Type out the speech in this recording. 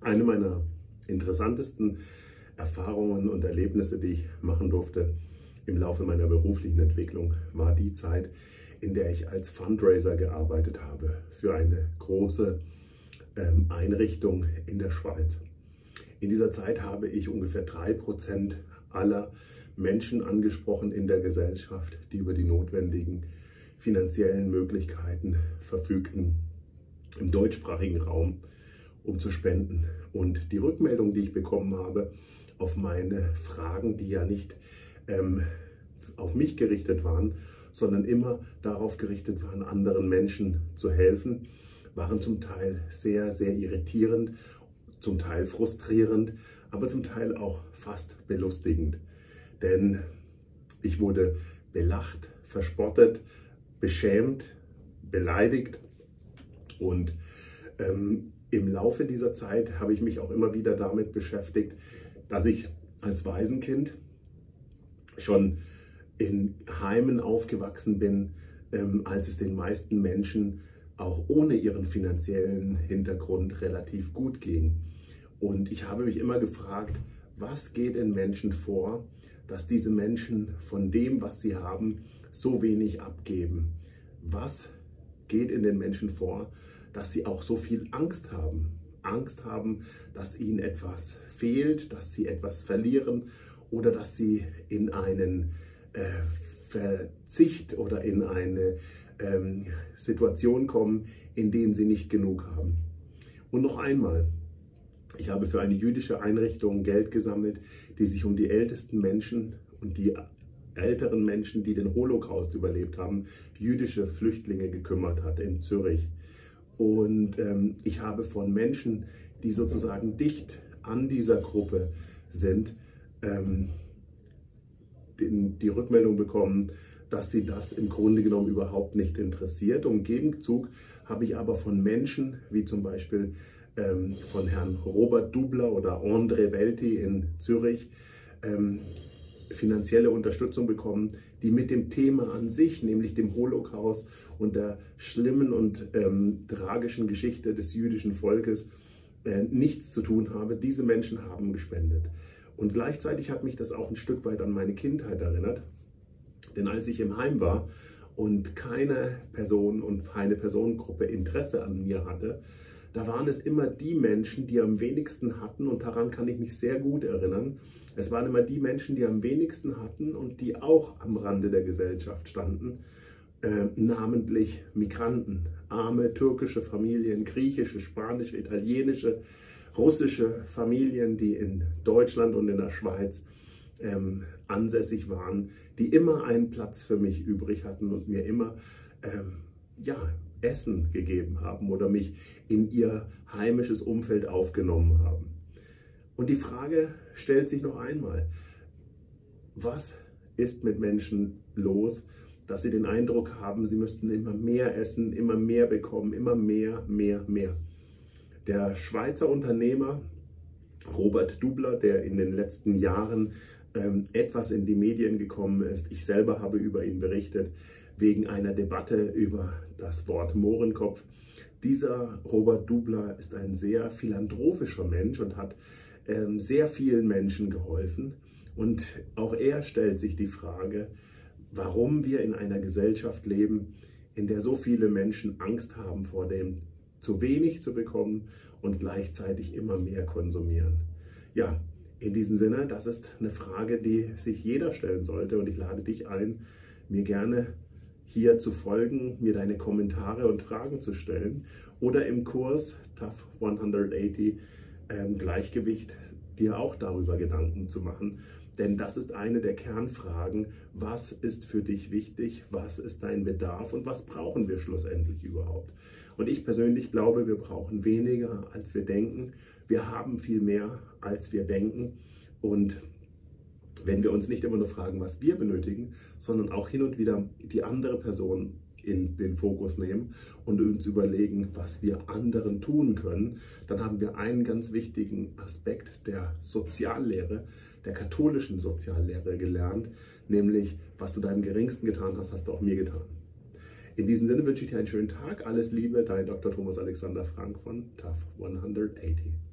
Eine meiner interessantesten Erfahrungen und Erlebnisse, die ich machen durfte im Laufe meiner beruflichen Entwicklung, war die Zeit, in der ich als Fundraiser gearbeitet habe für eine große ähm, Einrichtung in der Schweiz. In dieser Zeit habe ich ungefähr drei Prozent aller Menschen angesprochen in der Gesellschaft, die über die notwendigen finanziellen Möglichkeiten verfügten im deutschsprachigen Raum, um zu spenden. Und die Rückmeldung, die ich bekommen habe auf meine Fragen, die ja nicht ähm, auf mich gerichtet waren, sondern immer darauf gerichtet waren, anderen Menschen zu helfen, waren zum Teil sehr, sehr irritierend, zum Teil frustrierend, aber zum Teil auch fast belustigend. Denn ich wurde belacht, verspottet, beschämt, beleidigt und ähm, im Laufe dieser Zeit habe ich mich auch immer wieder damit beschäftigt, dass ich als Waisenkind schon in Heimen aufgewachsen bin, ähm, als es den meisten Menschen auch ohne ihren finanziellen Hintergrund relativ gut ging. Und ich habe mich immer gefragt, was geht in Menschen vor, dass diese Menschen von dem, was sie haben, so wenig abgeben? Was geht in den Menschen vor, dass sie auch so viel Angst haben? Angst haben, dass ihnen etwas fehlt, dass sie etwas verlieren oder dass sie in einen äh, Verzicht oder in eine ähm, Situation kommen, in denen sie nicht genug haben. Und noch einmal, ich habe für eine jüdische Einrichtung Geld gesammelt, die sich um die ältesten Menschen und die älteren Menschen, die den Holocaust überlebt haben, jüdische Flüchtlinge gekümmert hat in Zürich. Und ähm, ich habe von Menschen, die sozusagen dicht an dieser Gruppe sind, ähm, die, die Rückmeldung bekommen, dass sie das im Grunde genommen überhaupt nicht interessiert. Im Gegenzug habe ich aber von Menschen, wie zum Beispiel ähm, von Herrn Robert Dubler oder André Welti in Zürich, ähm, finanzielle Unterstützung bekommen, die mit dem Thema an sich, nämlich dem Holocaust und der schlimmen und ähm, tragischen Geschichte des jüdischen Volkes, äh, nichts zu tun habe. Diese Menschen haben gespendet. Und gleichzeitig hat mich das auch ein Stück weit an meine Kindheit erinnert. Denn als ich im Heim war und keine Person und keine Personengruppe Interesse an mir hatte, da waren es immer die Menschen, die am wenigsten hatten und daran kann ich mich sehr gut erinnern. Es waren immer die Menschen, die am wenigsten hatten und die auch am Rande der Gesellschaft standen, äh, namentlich Migranten, arme türkische Familien, griechische, spanische, italienische, russische Familien, die in Deutschland und in der Schweiz ähm, ansässig waren, die immer einen Platz für mich übrig hatten und mir immer ähm, ja, Essen gegeben haben oder mich in ihr heimisches Umfeld aufgenommen haben. Und die Frage stellt sich noch einmal, was ist mit Menschen los, dass sie den Eindruck haben, sie müssten immer mehr essen, immer mehr bekommen, immer mehr, mehr, mehr. Der Schweizer Unternehmer Robert Dubler, der in den letzten Jahren etwas in die Medien gekommen ist, ich selber habe über ihn berichtet, wegen einer Debatte über das Wort Mohrenkopf. Dieser Robert Dubler ist ein sehr philanthropischer Mensch und hat ähm, sehr vielen Menschen geholfen. Und auch er stellt sich die Frage, warum wir in einer Gesellschaft leben, in der so viele Menschen Angst haben vor dem zu wenig zu bekommen und gleichzeitig immer mehr konsumieren. Ja, in diesem Sinne, das ist eine Frage, die sich jeder stellen sollte und ich lade dich ein, mir gerne hier zu folgen, mir deine Kommentare und Fragen zu stellen oder im Kurs TAF 180 ähm, Gleichgewicht dir auch darüber Gedanken zu machen. Denn das ist eine der Kernfragen, was ist für dich wichtig, was ist dein Bedarf und was brauchen wir schlussendlich überhaupt. Und ich persönlich glaube, wir brauchen weniger, als wir denken. Wir haben viel mehr, als wir denken. Und wenn wir uns nicht immer nur fragen, was wir benötigen, sondern auch hin und wieder die andere Person in den Fokus nehmen und uns überlegen, was wir anderen tun können, dann haben wir einen ganz wichtigen Aspekt der Soziallehre, der katholischen Soziallehre gelernt, nämlich was du deinem Geringsten getan hast, hast du auch mir getan. In diesem Sinne wünsche ich dir einen schönen Tag. Alles Liebe, dein Dr. Thomas Alexander Frank von TAF 180.